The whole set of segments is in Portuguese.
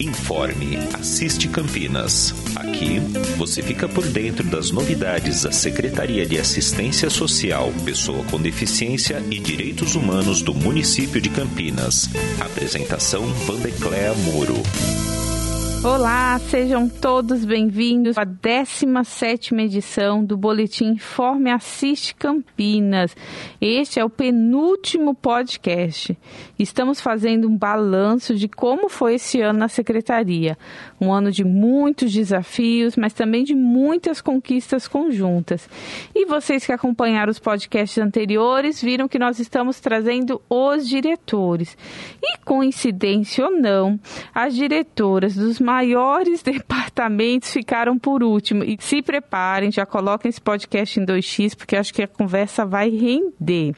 Informe Assiste Campinas. Aqui você fica por dentro das novidades da Secretaria de Assistência Social, Pessoa com Deficiência e Direitos Humanos do município de Campinas. Apresentação Vandecléa Moro. Olá, sejam todos bem-vindos à 17 edição do Boletim Informe Assiste Campinas. Este é o penúltimo podcast. Estamos fazendo um balanço de como foi esse ano na Secretaria. Um ano de muitos desafios, mas também de muitas conquistas conjuntas. E vocês que acompanharam os podcasts anteriores viram que nós estamos trazendo os diretores. E coincidência ou não, as diretoras dos maiores departamentos ficaram por último. E se preparem, já coloquem esse podcast em 2x, porque acho que a conversa vai render.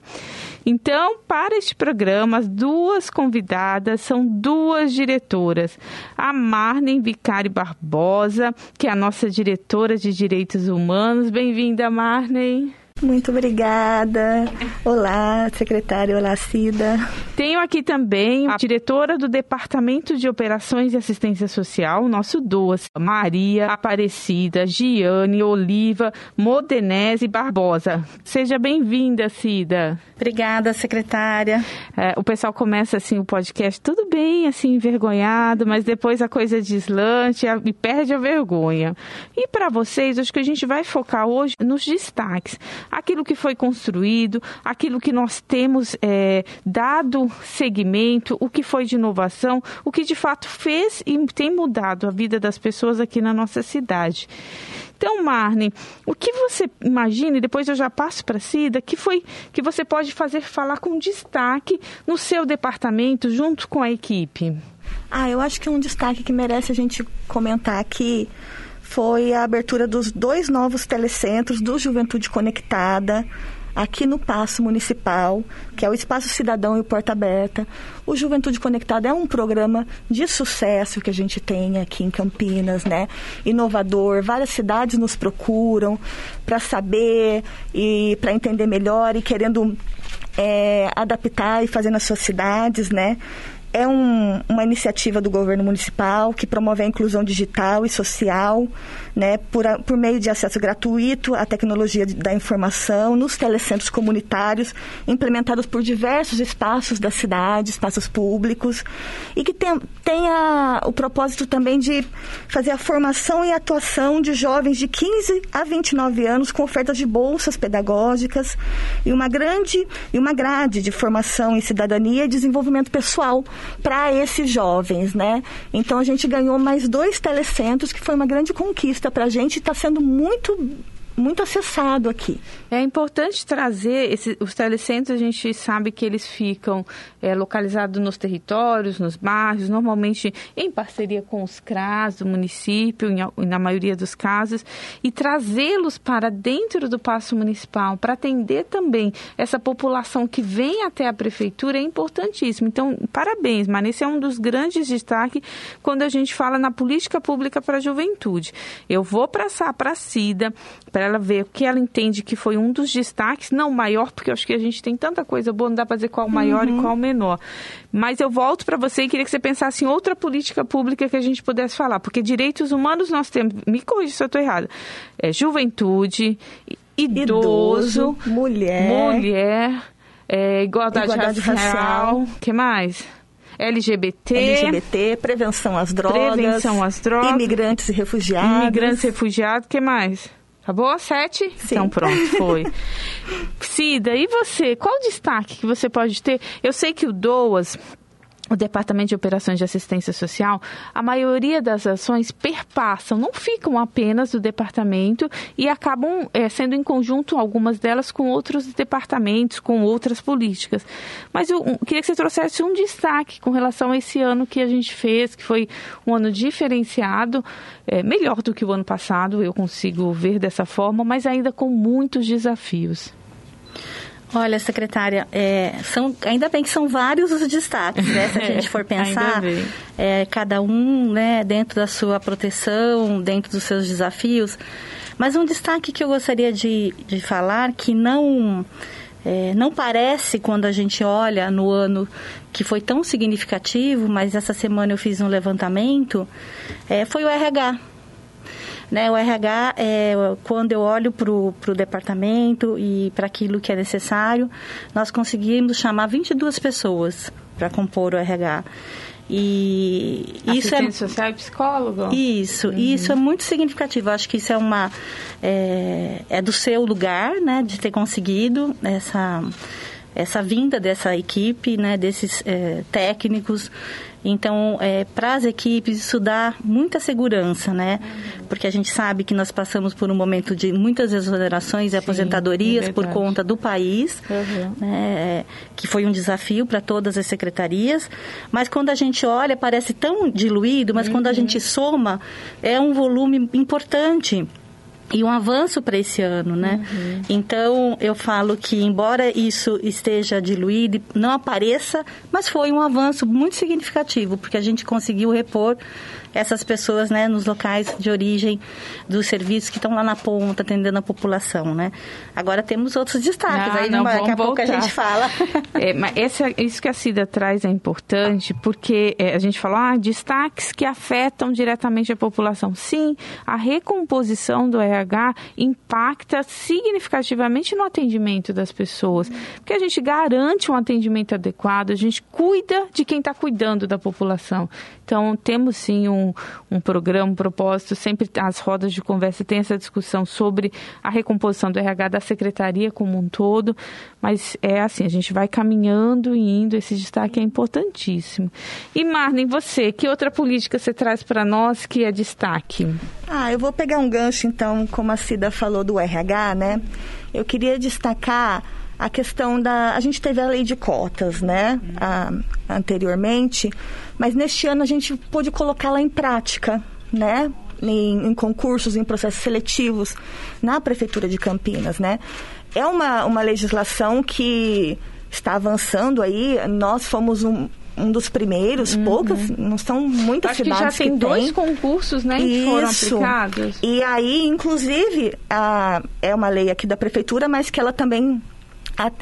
Então, para este programa, as duas convidadas são duas diretoras. A Marnen Vicari Barbosa, que é a nossa diretora de Direitos Humanos. Bem-vinda, Marnen. Muito obrigada. Olá, secretária. Olá, Cida. Tenho aqui também a diretora do Departamento de Operações e Assistência Social, nosso DOAS, Maria Aparecida, Giane, Oliva, Modenese Barbosa. Seja bem-vinda, Cida. Obrigada, secretária. É, o pessoal começa assim o podcast, tudo bem, assim, envergonhado, mas depois a coisa deslante e perde a vergonha. E para vocês, acho que a gente vai focar hoje nos destaques aquilo que foi construído, aquilo que nós temos é, dado seguimento, o que foi de inovação, o que de fato fez e tem mudado a vida das pessoas aqui na nossa cidade. Então, Marne, o que você imagina, e depois eu já passo para a Cida, que foi que você pode fazer falar com destaque no seu departamento junto com a equipe? Ah, eu acho que um destaque que merece a gente comentar aqui foi a abertura dos dois novos telecentros do Juventude Conectada, aqui no Paço Municipal, que é o Espaço Cidadão e o Porta Aberta. O Juventude Conectada é um programa de sucesso que a gente tem aqui em Campinas, né? Inovador, várias cidades nos procuram para saber e para entender melhor e querendo é, adaptar e fazer nas suas cidades, né? É um, uma iniciativa do governo municipal que promove a inclusão digital e social, né, por, a, por meio de acesso gratuito à tecnologia da informação nos telecentros comunitários, implementados por diversos espaços da cidade, espaços públicos, e que tem, tem a, o propósito também de fazer a formação e atuação de jovens de 15 a 29 anos com ofertas de bolsas pedagógicas e uma grande e uma grade de formação em cidadania e desenvolvimento pessoal para esses jovens, né? Então a gente ganhou mais dois telecentros, que foi uma grande conquista para a gente, está sendo muito muito acessado aqui. É importante trazer esse, os telecentros, a gente sabe que eles ficam é, localizados nos territórios, nos bairros, normalmente em parceria com os CRAS do município, em, na maioria dos casos, e trazê-los para dentro do passo municipal, para atender também essa população que vem até a prefeitura, é importantíssimo. Então, parabéns, mas esse é um dos grandes destaques quando a gente fala na política pública para a juventude. Eu vou passar para a CIDA, para ela ver o que ela entende que foi um dos destaques, não maior, porque eu acho que a gente tem tanta coisa boa, não dá para dizer qual o maior uhum. e qual o menor. Mas eu volto para você e queria que você pensasse em outra política pública que a gente pudesse falar, porque direitos humanos nós temos, me corrija se eu estou errada, é juventude, idoso, idoso mulher, mulher é, igualdade, igualdade racial, o que mais? LGBT, LGBT, prevenção às drogas, prevenção às drogas, imigrantes e refugiados, imigrantes e refugiados, que mais? Acabou? Sete? Sim. Então pronto, foi. Cida, e você? Qual o destaque que você pode ter? Eu sei que o DOAS o Departamento de Operações de Assistência Social, a maioria das ações perpassam, não ficam apenas do departamento e acabam é, sendo em conjunto algumas delas com outros departamentos, com outras políticas. Mas eu queria que você trouxesse um destaque com relação a esse ano que a gente fez, que foi um ano diferenciado, é, melhor do que o ano passado, eu consigo ver dessa forma, mas ainda com muitos desafios. Olha, secretária, é, são, ainda bem que são vários os destaques, né? Se a gente for pensar, é, cada um né, dentro da sua proteção, dentro dos seus desafios. Mas um destaque que eu gostaria de, de falar, que não é, não parece quando a gente olha no ano que foi tão significativo, mas essa semana eu fiz um levantamento, é, foi o RH. Né, o RH, é, quando eu olho para o departamento e para aquilo que é necessário, nós conseguimos chamar 22 pessoas para compor o RH. E isso é social e psicólogo. Isso, uhum. isso é muito significativo. acho que isso é uma é, é do seu lugar, né, de ter conseguido essa essa vinda dessa equipe, né, desses é, técnicos. Então, é, para as equipes, isso dá muita segurança, né? Porque a gente sabe que nós passamos por um momento de muitas exonerações e aposentadorias é por conta do país, uhum. né? que foi um desafio para todas as secretarias. Mas quando a gente olha, parece tão diluído, mas uhum. quando a uhum. gente soma, é um volume importante e um avanço para esse ano, né? Uhum. Então, eu falo que, embora isso esteja diluído, não apareça, mas foi um avanço muito significativo, porque a gente conseguiu repor essas pessoas né, nos locais de origem dos serviços que estão lá na ponta, atendendo a população. Né? Agora temos outros destaques, ah, aí não, daqui a voltar. pouco a gente fala. É, mas esse, isso que a Cida traz é importante, porque é, a gente falou, ah, destaques que afetam diretamente a população. Sim, a recomposição do RH impacta significativamente no atendimento das pessoas, porque a gente garante um atendimento adequado, a gente cuida de quem está cuidando da população. Então, temos sim um, um programa, um propósito, sempre as rodas de conversa tem essa discussão sobre a recomposição do RH da secretaria como um todo, mas é assim, a gente vai caminhando e indo, esse destaque é importantíssimo. E Marlene, você, que outra política você traz para nós que é destaque? Ah, eu vou pegar um gancho então, como a Cida falou do RH, né? Eu queria destacar a questão da. A gente teve a lei de cotas, né? Anteriormente, mas neste ano a gente pôde colocá-la em prática, né? Em, em, concursos, em processos seletivos na Prefeitura de Campinas, né? É uma, uma legislação que está avançando aí. Nós fomos um, um dos primeiros, uhum. poucas, não são muitas Acho cidades que já tem que dois concursos, né, que foram aplicados. E aí, inclusive, a, é uma lei aqui da prefeitura, mas que ela também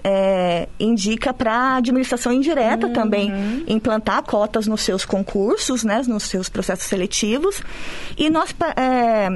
é, indica para a administração indireta uhum. também implantar cotas nos seus concursos, né, nos seus processos seletivos. E nós, é,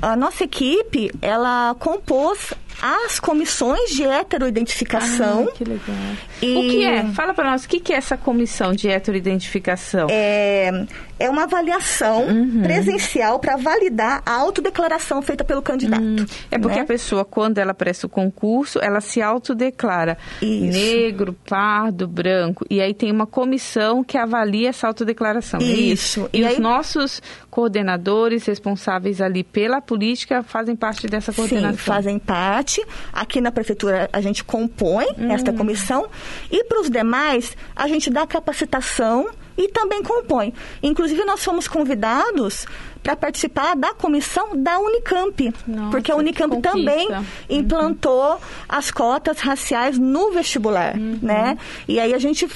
a nossa equipe, ela compôs as comissões de heteroidentificação. Ah, que legal. E... O que é? Fala para nós, o que é essa comissão de heteroidentificação? É, é uma avaliação uhum. presencial para validar a autodeclaração feita pelo candidato. Hum. É porque né? a pessoa, quando ela presta o concurso, ela se autodeclara Isso. negro, pardo, branco. E aí tem uma comissão que avalia essa autodeclaração. Isso. É isso? E, e aí... os nossos coordenadores responsáveis ali pela política fazem parte dessa coordenação. Sim, fazem parte. Aqui na prefeitura a gente compõe hum. esta comissão. E para os demais, a gente dá capacitação e também compõe. Inclusive, nós fomos convidados para participar da comissão da Unicamp, Nossa, porque a Unicamp também uhum. implantou as cotas raciais no vestibular, uhum. né? E aí a gente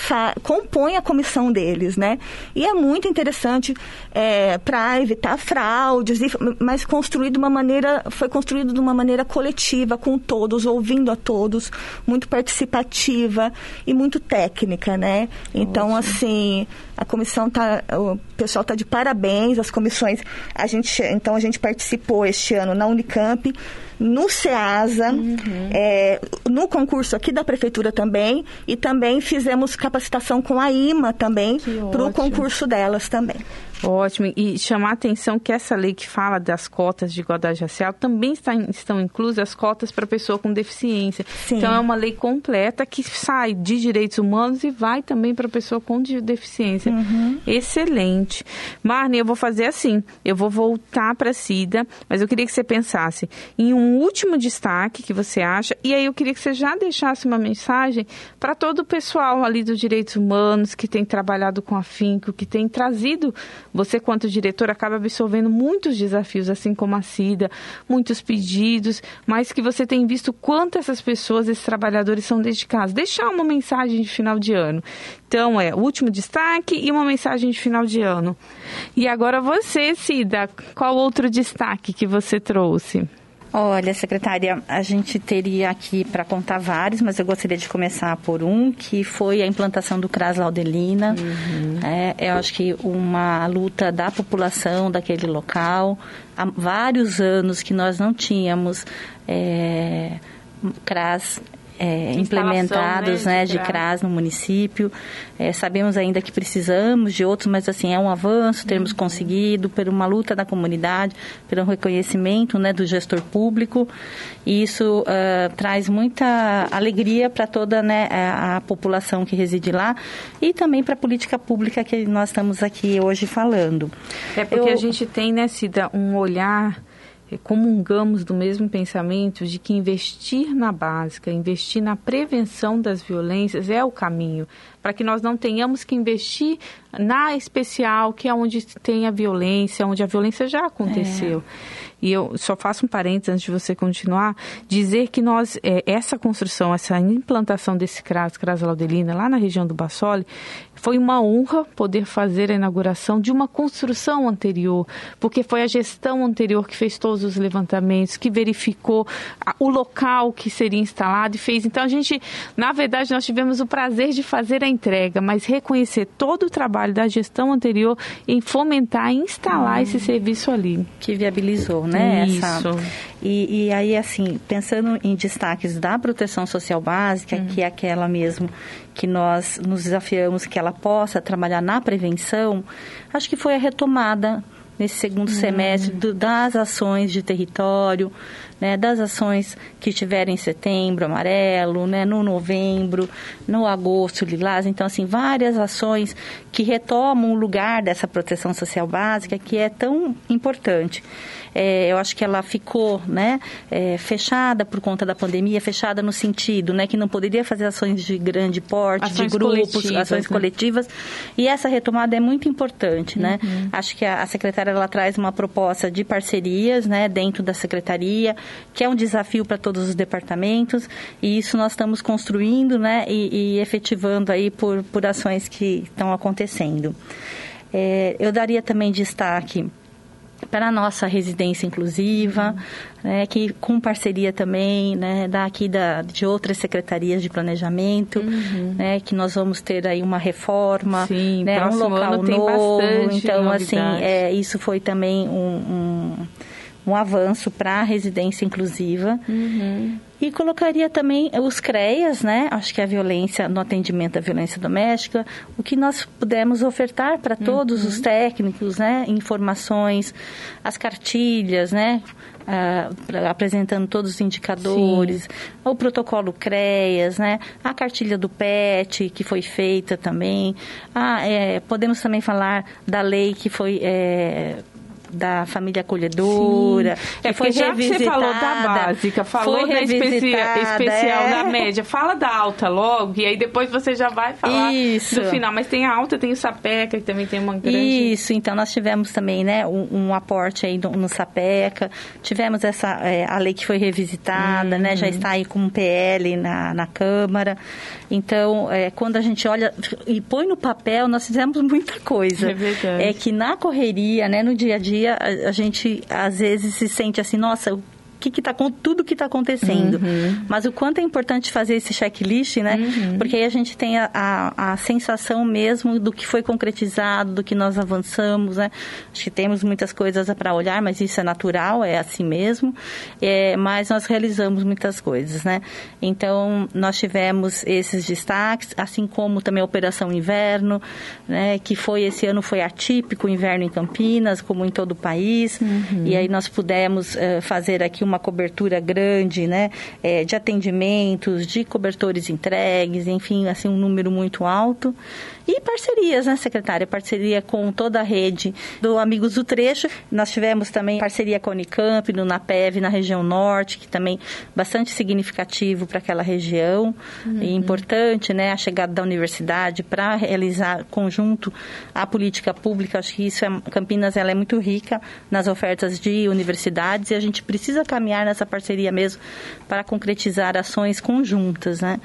compõe a comissão deles, né? E é muito interessante é, para evitar fraudes, mas construído de uma maneira, foi construído de uma maneira coletiva, com todos, ouvindo a todos, muito participativa e muito técnica, né? Então, assim, a comissão tá, o pessoal tá de parabéns, as comissões a gente, então a gente participou este ano na Unicamp, no SEASA, uhum. é, no concurso aqui da prefeitura também, e também fizemos capacitação com a IMA também, para o concurso delas também. Ótimo. E chamar a atenção que essa lei que fala das cotas de igualdade racial também está, estão inclusas as cotas para pessoa com deficiência. Sim. Então é uma lei completa que sai de direitos humanos e vai também para pessoa com deficiência. Uhum. Excelente. Marne, eu vou fazer assim. Eu vou voltar para a Cida, mas eu queria que você pensasse em um último destaque que você acha, e aí eu queria que você já deixasse uma mensagem para todo o pessoal ali dos direitos humanos que tem trabalhado com afinco, que tem trazido você, quanto diretor, acaba absorvendo muitos desafios, assim como a Cida, muitos pedidos, mas que você tem visto quanto essas pessoas, esses trabalhadores são dedicados. Deixar uma mensagem de final de ano. Então, é o último destaque e uma mensagem de final de ano. E agora você, Cida, qual outro destaque que você trouxe? Olha, secretária, a gente teria aqui para contar vários, mas eu gostaria de começar por um, que foi a implantação do CRAS Laudelina. Uhum. É, eu acho que uma luta da população daquele local. Há vários anos que nós não tínhamos é, CRAS é, implementados né, de, né, de CRAS no município. É, sabemos ainda que precisamos de outros, mas assim, é um avanço termos uhum. conseguido por uma luta da comunidade, pelo reconhecimento né, do gestor público. E isso uh, traz muita alegria para toda né, a, a, população que reside lá e também para a política pública que nós estamos aqui hoje falando. É porque Eu... a gente tem, né, Cida, um olhar comungamos do mesmo pensamento de que investir na básica, investir na prevenção das violências é o caminho, para que nós não tenhamos que investir na especial, que é onde tem a violência, onde a violência já aconteceu. É e eu só faço um parênteses antes de você continuar, dizer que nós, é, essa construção, essa implantação desse CRAS, CRAS Laudelina, lá na região do Bassoli, foi uma honra poder fazer a inauguração de uma construção anterior, porque foi a gestão anterior que fez todos os levantamentos, que verificou o local que seria instalado e fez. Então, a gente, na verdade, nós tivemos o prazer de fazer a entrega, mas reconhecer todo o trabalho da gestão anterior em fomentar e instalar hum, esse serviço ali. Que viabilizou, né? Isso. Essa... E, e, aí, assim, pensando em destaques da proteção social básica, hum. que é aquela mesmo que nós nos desafiamos que ela possa trabalhar na prevenção, acho que foi a retomada nesse segundo hum. semestre do, das ações de território, né, das ações que tiveram em setembro, amarelo, né, no novembro, no agosto, lilás. Então, assim, várias ações que retomam o lugar dessa proteção social básica que é tão importante é, eu acho que ela ficou né, é, fechada por conta da pandemia, fechada no sentido né, que não poderia fazer ações de grande porte, ações de grupos, coletivas, ações né? coletivas. E essa retomada é muito importante. Né? Uhum. Acho que a, a secretária ela traz uma proposta de parcerias né, dentro da secretaria, que é um desafio para todos os departamentos, e isso nós estamos construindo né, e, e efetivando aí por, por ações que estão acontecendo. É, eu daria também destaque para a nossa residência inclusiva, né, que com parceria também né, daqui da, de outras secretarias de planejamento, uhum. né, que nós vamos ter aí uma reforma, Sim, né, um local novo. então, novidade. assim, é, isso foi também um, um um avanço para a residência inclusiva. Uhum. E colocaria também os CREAS, né? Acho que a violência, no atendimento à violência doméstica, o que nós pudemos ofertar para todos uhum. os técnicos, né? Informações, as cartilhas, né? Uh, apresentando todos os indicadores, Sim. o protocolo CREAS, né? a cartilha do PET, que foi feita também. Ah, é, podemos também falar da lei que foi é, da família acolhedora. Sim. É foi já que você falou da básica, falou da especia, especial, é. da média, fala da alta logo, e aí depois você já vai falar Isso. do final. Mas tem a alta, tem o Sapeca, que também tem uma grande... Isso, então nós tivemos também né, um, um aporte aí no, no, Sapeca, tivemos essa, é, a lei que foi revisitada, uhum. né, já uhum. está aí com um PL na, na Câmara. Então, é, quando a gente olha e põe no papel, nós fizemos muita coisa. É verdade. É que na correria, né, no dia a dia, dia a, a gente às vezes se sente assim, nossa, que que tá com tudo que está acontecendo. Uhum. Mas o quanto é importante fazer esse checklist, né? Uhum. Porque aí a gente tem a, a, a, sensação mesmo do que foi concretizado, do que nós avançamos, né? Acho que temos muitas coisas para olhar, mas isso é natural, é assim mesmo. É, mas nós realizamos muitas coisas, né? Então, nós tivemos esses destaques, assim como também a Operação Inverno, né? Que foi, esse ano foi atípico, o inverno em Campinas, como em todo o país. Uhum. E aí nós pudemos uh, fazer aqui uma uma cobertura grande, né, é, de atendimentos, de cobertores entregues, enfim, assim, um número muito alto. E parcerias, né, secretária? Parceria com toda a rede do Amigos do Trecho. Nós tivemos também parceria com a Unicamp, no NAPEV, na região norte, que também bastante significativo para aquela região. Uhum. E importante, né, a chegada da universidade para realizar conjunto a política pública. Acho que isso é, Campinas ela é muito rica nas ofertas de universidades e a gente precisa caminhar nessa parceria mesmo para concretizar ações conjuntas, né?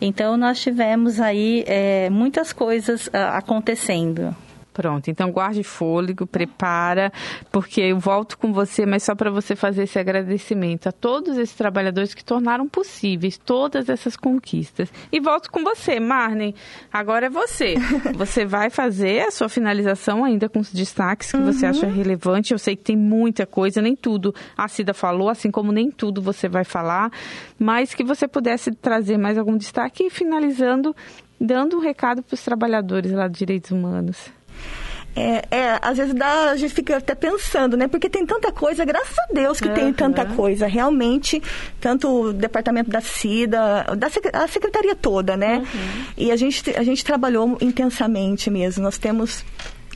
Então nós tivemos aí é, muitas coisas coisas uh, acontecendo. Pronto, então guarde fôlego, prepara, porque eu volto com você, mas só para você fazer esse agradecimento a todos esses trabalhadores que tornaram possíveis todas essas conquistas. E volto com você, Marne. Agora é você. Você vai fazer a sua finalização ainda com os destaques que uhum. você acha relevante. Eu sei que tem muita coisa, nem tudo a Cida falou, assim como nem tudo você vai falar, mas que você pudesse trazer mais algum destaque e finalizando, dando um recado para os trabalhadores lá de direitos humanos. É, é, às vezes dá, a gente fica até pensando, né? Porque tem tanta coisa, graças a Deus que uhum. tem tanta coisa. Realmente, tanto o departamento da CIDA, da a secretaria toda, né? Uhum. E a gente, a gente trabalhou intensamente mesmo. Nós temos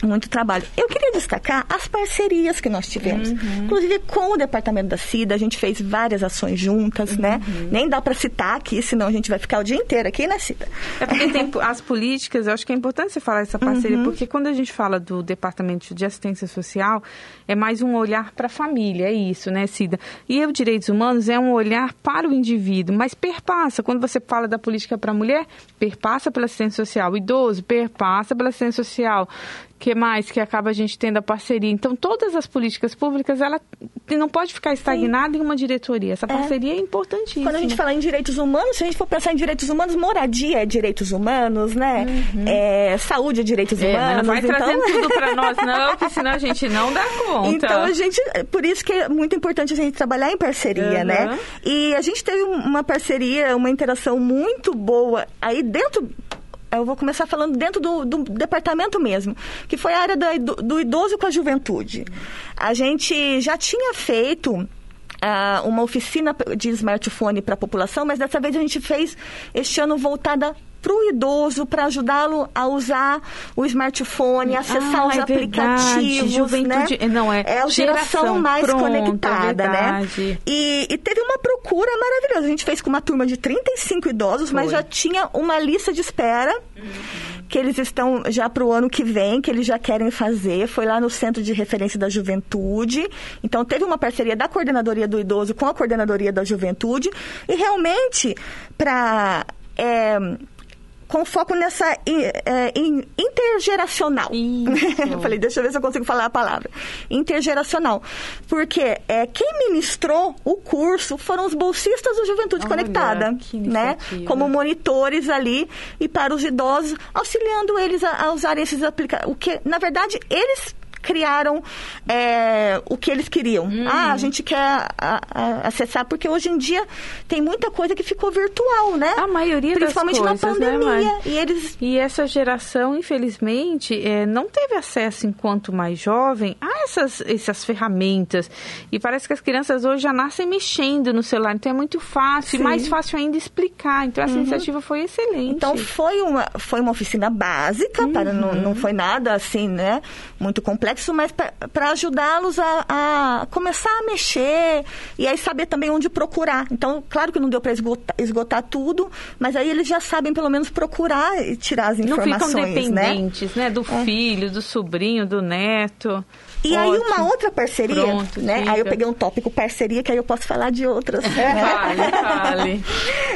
muito trabalho. Eu queria destacar as parcerias que nós tivemos. Uhum. Inclusive, com o departamento da CIDA, a gente fez várias ações juntas, né? uhum. né? Nem dá para citar aqui, senão a gente vai ficar o dia inteiro aqui, né, CIDA? É porque tem as políticas, eu acho que é importante você falar essa parceria, uhum. porque quando a gente fala do departamento de assistência social, é mais um olhar para a família, é isso, né, Cida? E o direitos humanos é um olhar para o indivíduo, mas perpassa. Quando você fala da política para a mulher, perpassa pela assistência social. Idoso, perpassa pela assistência social que mais que acaba a gente tendo a parceria? Então, todas as políticas públicas, ela não pode ficar estagnada Sim. em uma diretoria. Essa é. parceria é, é importantíssima. Quando a gente fala em direitos humanos, se a gente for pensar em direitos humanos, moradia é direitos humanos, né? Uhum. É, saúde é direitos é, humanos. não vai então... trazendo tudo para nós, não, porque senão a gente não dá conta. Então, a gente, por isso que é muito importante a gente trabalhar em parceria, uhum. né? E a gente teve uma parceria, uma interação muito boa aí dentro eu vou começar falando dentro do, do departamento mesmo, que foi a área do, do idoso com a juventude. A gente já tinha feito uh, uma oficina de smartphone para a população, mas dessa vez a gente fez este ano voltada para o idoso, para ajudá-lo a usar o smartphone, acessar ah, os é aplicativos. Juventude, né? Não, é, é a geração, geração mais pronto, conectada, é né? E, e, teve uma procura maravilhosa. A gente fez com uma turma de 35 idosos, Foi. mas já tinha uma lista de espera. Uhum que eles estão já para o ano que vem, que eles já querem fazer. Foi lá no Centro de Referência da Juventude. Então, teve uma parceria da Coordenadoria do Idoso com a Coordenadoria da Juventude. E realmente, para. É, com foco nessa é, intergeracional. eu falei, deixa eu ver se eu consigo falar a palavra. Intergeracional. Porque é, quem ministrou o curso foram os bolsistas da Juventude Olha, Conectada, né? Como monitores ali e para os idosos, auxiliando eles a, a usarem esses aplicativos. O que, na verdade, eles criaram é, o que eles queriam. Uhum. Ah, a gente quer a, a, acessar, porque hoje em dia tem muita coisa que ficou virtual, né? A maioria Principalmente das coisas, na né, pandemia. Né, e, eles... e essa geração, infelizmente, é, não teve acesso, enquanto mais jovem, a essas, essas ferramentas. E parece que as crianças hoje já nascem mexendo no celular. Então é muito fácil, Sim. e mais fácil ainda explicar. Então essa uhum. iniciativa foi excelente. Então foi uma, foi uma oficina básica, uhum. para, não, não foi nada assim, né? Muito complexo complexo, mas para ajudá-los a, a, começar a mexer e aí saber também onde procurar. Então, claro que não deu para esgotar, esgotar, tudo, mas aí eles já sabem pelo menos procurar e tirar as informações. Não ficam né? dependentes, né? né? Do é. filho, do sobrinho, do neto. E Ótimo. aí uma outra parceria, Pronto, né? Diga. Aí eu peguei um tópico parceria, que aí eu posso falar de outras. Né? Vale, vale.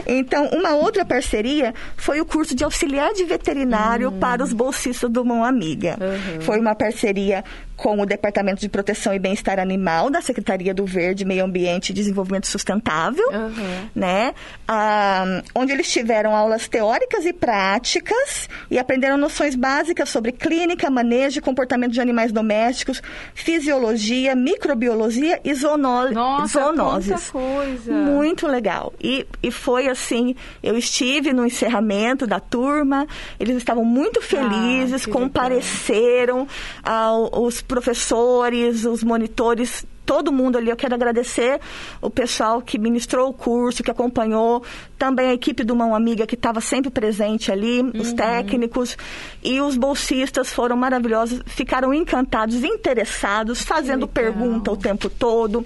então, uma outra parceria foi o curso de auxiliar de veterinário hum. para os bolsistas do Mão Amiga. Uhum. Foi uma parceria com o Departamento de Proteção e Bem-Estar Animal da Secretaria do Verde, Meio Ambiente e Desenvolvimento Sustentável, uhum. né? Ah, onde eles tiveram aulas teóricas e práticas e aprenderam noções básicas sobre clínica, manejo e comportamento de animais domésticos, fisiologia, microbiologia e zoonose, Nossa, zoonoses. coisa! Muito legal. E, e foi assim, eu estive no encerramento da turma, eles estavam muito ah, felizes, ah, compareceram aos professores, os monitores, todo mundo ali. Eu quero agradecer o pessoal que ministrou o curso, que acompanhou, também a equipe do Mão Amiga que estava sempre presente ali, uhum. os técnicos e os bolsistas foram maravilhosos, ficaram encantados, interessados, fazendo pergunta o tempo todo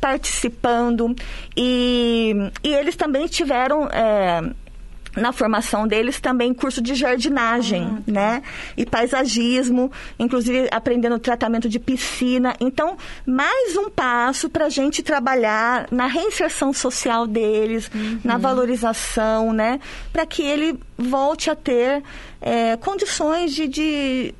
participando e, e eles também tiveram é, na formação deles também curso de jardinagem, ah, tá. né? E paisagismo, inclusive aprendendo tratamento de piscina. Então, mais um passo para a gente trabalhar na reinserção social deles, uhum. na valorização, né? Para que ele volte a ter é, condições de, de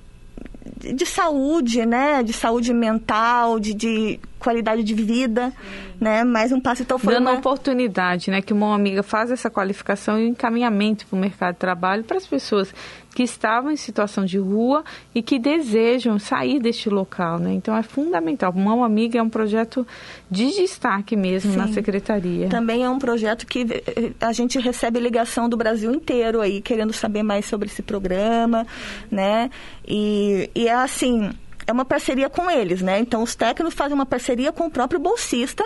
de saúde, né? De saúde mental, de, de qualidade de vida, né? Mais um passo então foi dando uma... oportunidade, né? Que uma amiga faz essa qualificação e encaminhamento para o mercado de trabalho para as pessoas que estavam em situação de rua e que desejam sair deste local, né? Então é fundamental. Mão Amiga é um projeto de destaque mesmo Sim. na secretaria. Também é um projeto que eh, a gente recebe ligação do Brasil inteiro aí querendo saber mais sobre esse programa, né? E, e é assim, é uma parceria com eles, né? Então os técnicos fazem uma parceria com o próprio bolsista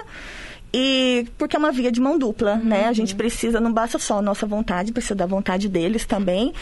e porque é uma via de mão dupla, uhum. né? A gente precisa, não basta só a nossa vontade, precisa da vontade deles também.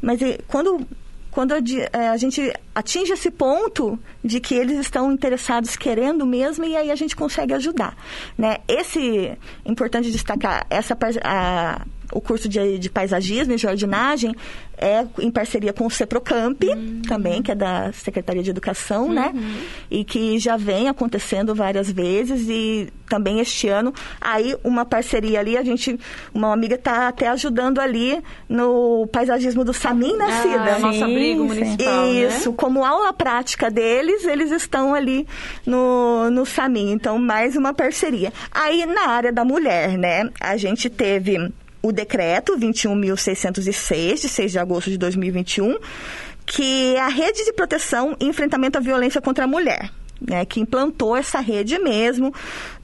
Mas quando quando a, é, a, gente atinge esse ponto de que eles estão interessados, querendo mesmo, e aí a gente consegue ajudar, né? Esse, é importante destacar, essa a, o curso de, de paisagismo e jardinagem é em parceria com o Ceprocamp, uhum. também, que é da Secretaria de Educação, né? uhum. né? E que já vem acontecendo várias vezes e também este ano, aí uma parceria ali, a gente, uma amiga está até ajudando ali no paisagismo do Samin, né, ah, Cida? Ah, nosso abrigo municipal, né? Isso, né? como aula prática deles, eles estão ali no, no Samin, então mais uma parceria. Aí na área da mulher, né, a gente teve o decreto 21.606, de 6 de agosto de 2021, que é a rede de proteção e enfrentamento à violência contra a mulher. Né, que implantou essa rede mesmo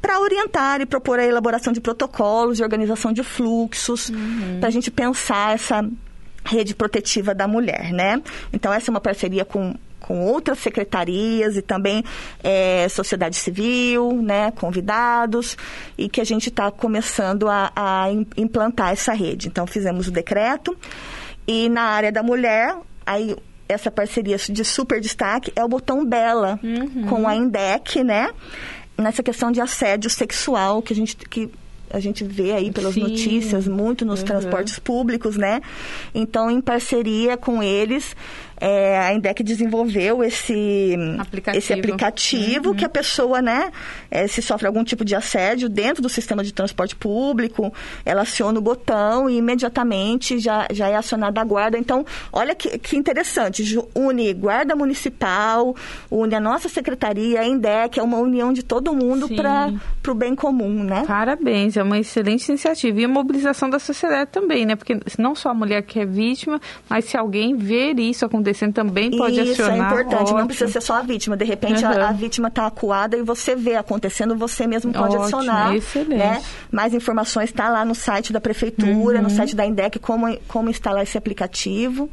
para orientar e propor a elaboração de protocolos de organização de fluxos, uhum. para a gente pensar essa rede protetiva da mulher, né? Então essa é uma parceria com com outras secretarias e também é, sociedade civil, né, convidados, e que a gente está começando a, a implantar essa rede. Então, fizemos o decreto e na área da mulher, aí essa parceria de super destaque é o botão Bela uhum. com a Indec, né? Nessa questão de assédio sexual que a gente que a gente vê aí pelas Sim. notícias muito nos uhum. transportes públicos, né? Então, em parceria com eles, é, a INDEC desenvolveu esse aplicativo, esse aplicativo uhum. que a pessoa, né, é, se sofre algum tipo de assédio dentro do sistema de transporte público, ela aciona o botão e imediatamente já, já é acionada a guarda. Então, olha que, que interessante, une guarda municipal, une a nossa secretaria, a INDEC, é uma união de todo mundo para o bem comum, né? Parabéns, é uma excelente iniciativa. E a mobilização da sociedade também, né? Porque não só a mulher que é vítima, mas se alguém ver isso acontecendo acontecendo também pode Isso, acionar. Isso, é importante. Ótimo. Não precisa ser só a vítima. De repente, uhum. a, a, vítima está acuada e você vê acontecendo, você mesmo pode Ótimo, acionar. Excelente. Né? Mais informações está lá no site da prefeitura, uhum. no site da INDEC, como, como instalar esse aplicativo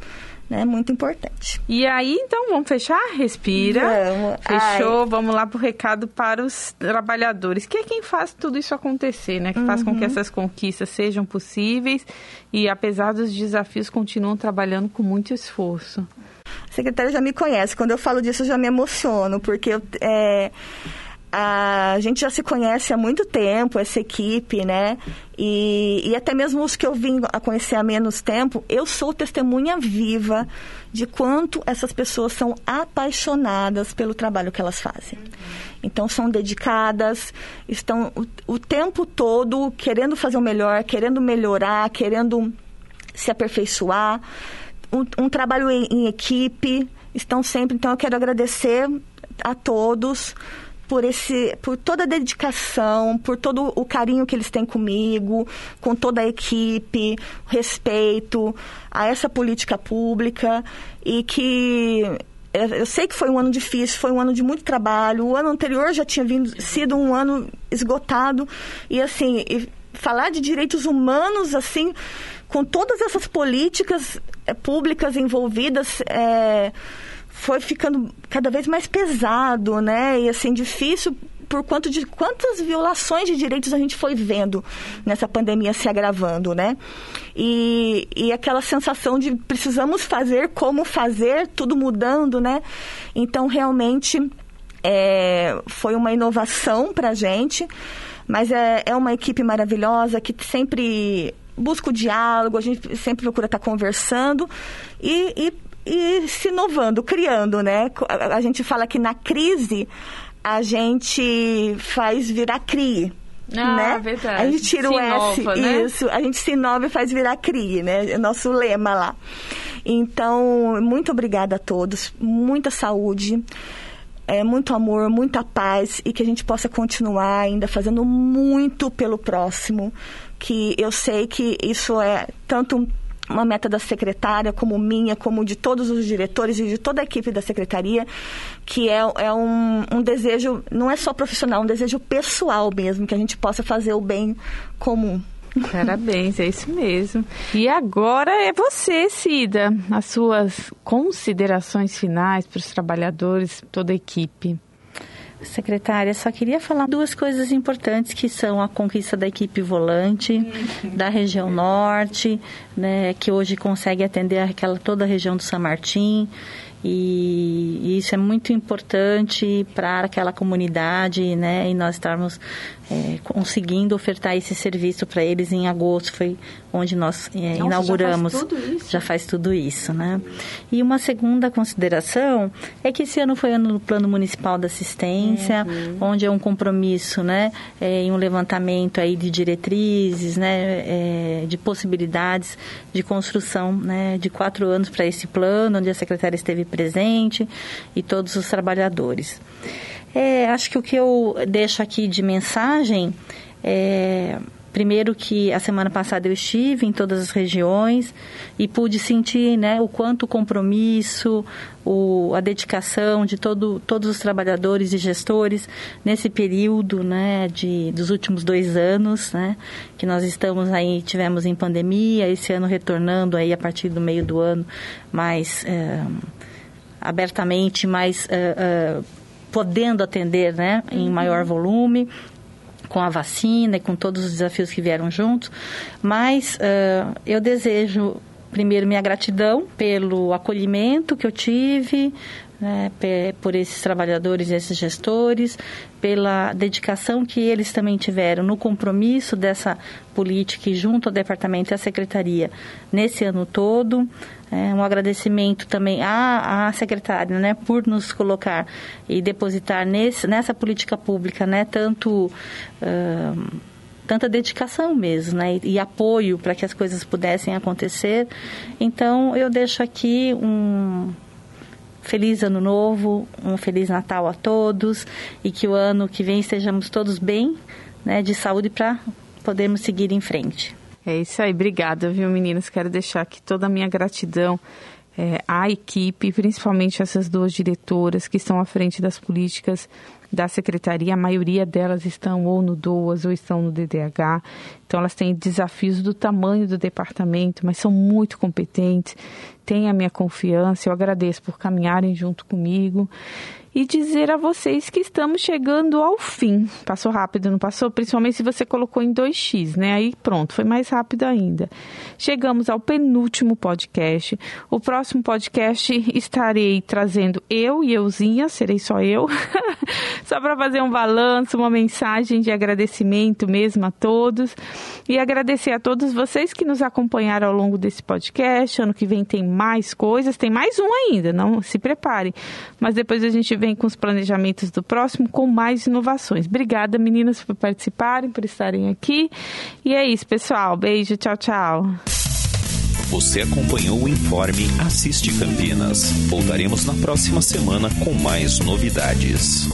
né? Muito importante. E aí, então, vamos fechar? Respira. Vamos. Fechou. Ai. Vamos lá para o recado para os trabalhadores, que é quem faz tudo isso acontecer, né? Que uhum. faz com que uhum. essas conquistas sejam possíveis e, apesar dos desafios, continuam trabalhando com muito esforço. A secretária já me conhece. Quando eu falo disso, eu já me emociono, porque eu, é, a gente já se conhece há muito tempo, essa equipe, né? E, e até mesmo os que eu vim a conhecer há menos tempo, eu sou testemunha viva de quanto essas pessoas são apaixonadas pelo trabalho que elas fazem. Então, são dedicadas, estão o, o tempo todo querendo fazer o melhor, querendo melhorar, querendo se aperfeiçoar. Um, um trabalho em, em equipe, estão sempre. Então, eu quero agradecer a todos por esse, por toda a dedicação, por todo o carinho que eles têm comigo, com toda a equipe, respeito a essa política pública e que eu sei que foi um ano difícil, foi um ano de muito trabalho. O ano anterior já tinha vindo, sido um ano esgotado e assim, e falar de direitos humanos assim, com todas essas políticas é, públicas envolvidas, é, foi ficando cada vez mais pesado, né? E assim, difícil por quanto de quantas violações de direitos a gente foi vendo nessa pandemia se agravando, né? E, e aquela sensação de precisamos fazer, como fazer, tudo mudando, né? Então, realmente, é, foi uma inovação para a gente, mas é, é uma equipe maravilhosa que sempre busca o diálogo, a gente sempre procura estar tá conversando e, e e se inovando, criando, né? A, gente fala que na crise a gente faz virar CRI, Ah, né? verdade. A gente tira se o S, inova, né? isso, a gente se inova e faz virar CRI, né? É nosso lema lá. Então, muito obrigada a todos, muita saúde. É, muito amor, muita paz e que a gente possa continuar ainda fazendo muito pelo próximo, que eu sei que isso é tanto uma meta da secretária, como minha, como de todos os diretores e de toda a equipe da secretaria, que é, é um, um desejo, não é só profissional, é um desejo pessoal mesmo, que a gente possa fazer o bem comum. Parabéns, é isso mesmo. E agora é você, Cida, as suas considerações finais para os trabalhadores, toda a equipe. Secretária, só queria falar duas coisas importantes que são a conquista da equipe volante da região norte, né, que hoje consegue atender aquela toda a região do São Martim. E, e isso é muito importante para aquela comunidade, né? E nós estarmos é, conseguindo ofertar esse serviço para eles em agosto, foi onde nós é, Nossa, inauguramos. Já faz tudo isso. Já faz tudo isso, né? E uma segunda consideração é que esse ano foi ano do Plano Municipal da Assistência, Uhum. onde é um compromisso, né? É, em um levantamento aí de diretrizes, né? É, de possibilidades de construção, né? De quatro anos para esse plano, onde a secretária esteve presente e todos os trabalhadores. É, acho que o que eu deixo aqui de mensagem é primeiro que a semana passada eu estive em todas as regiões e pude sentir né, o quanto o compromisso, o, a dedicação de todo, todos os trabalhadores e gestores nesse período né, de, dos últimos dois anos, né, que nós estamos aí, tivemos em pandemia, esse ano retornando aí a partir do meio do ano mais é, abertamente, mais é, é, podendo atender né, em maior volume com a vacina e com todos os desafios que vieram juntos, mas uh, eu desejo primeiro minha gratidão pelo acolhimento que eu tive, né, por esses trabalhadores e esses gestores, pela dedicação que eles também tiveram no compromisso dessa política e junto ao departamento e à secretaria nesse ano todo. É, um agradecimento também à, à secretária né, por nos colocar e depositar nesse, nessa política pública né, tanto. Uh, tanta dedicação mesmo, né? E, e apoio para que as coisas pudessem acontecer. Então, eu deixo aqui um feliz ano novo, um feliz Natal a todos e que o ano que vem estejamos todos bem, né, de saúde para podermos seguir em frente. É isso aí, obrigada, viu, meninas? Quero deixar aqui toda a minha gratidão é, à equipe, principalmente essas duas diretoras que estão à frente das políticas da secretaria, a maioria delas estão ou no DOAS ou estão no DDH. Então elas têm desafios do tamanho do departamento, mas são muito competentes, têm a minha confiança. Eu agradeço por caminharem junto comigo e dizer a vocês que estamos chegando ao fim. Passou rápido, não passou? Principalmente se você colocou em 2x, né? Aí pronto, foi mais rápido ainda. Chegamos ao penúltimo podcast. O próximo podcast estarei trazendo eu e euzinha, serei só eu, só para fazer um balanço, uma mensagem de agradecimento mesmo a todos e agradecer a todos vocês que nos acompanharam ao longo desse podcast. Ano que vem tem mais coisas, tem mais um ainda, não se preparem. Mas depois a gente vem com os planejamentos do próximo com mais inovações. Obrigada, meninas, por participarem, por estarem aqui. E é isso, pessoal. Beijo, tchau, tchau. Você acompanhou o Informe Assiste Campinas. Voltaremos na próxima semana com mais novidades.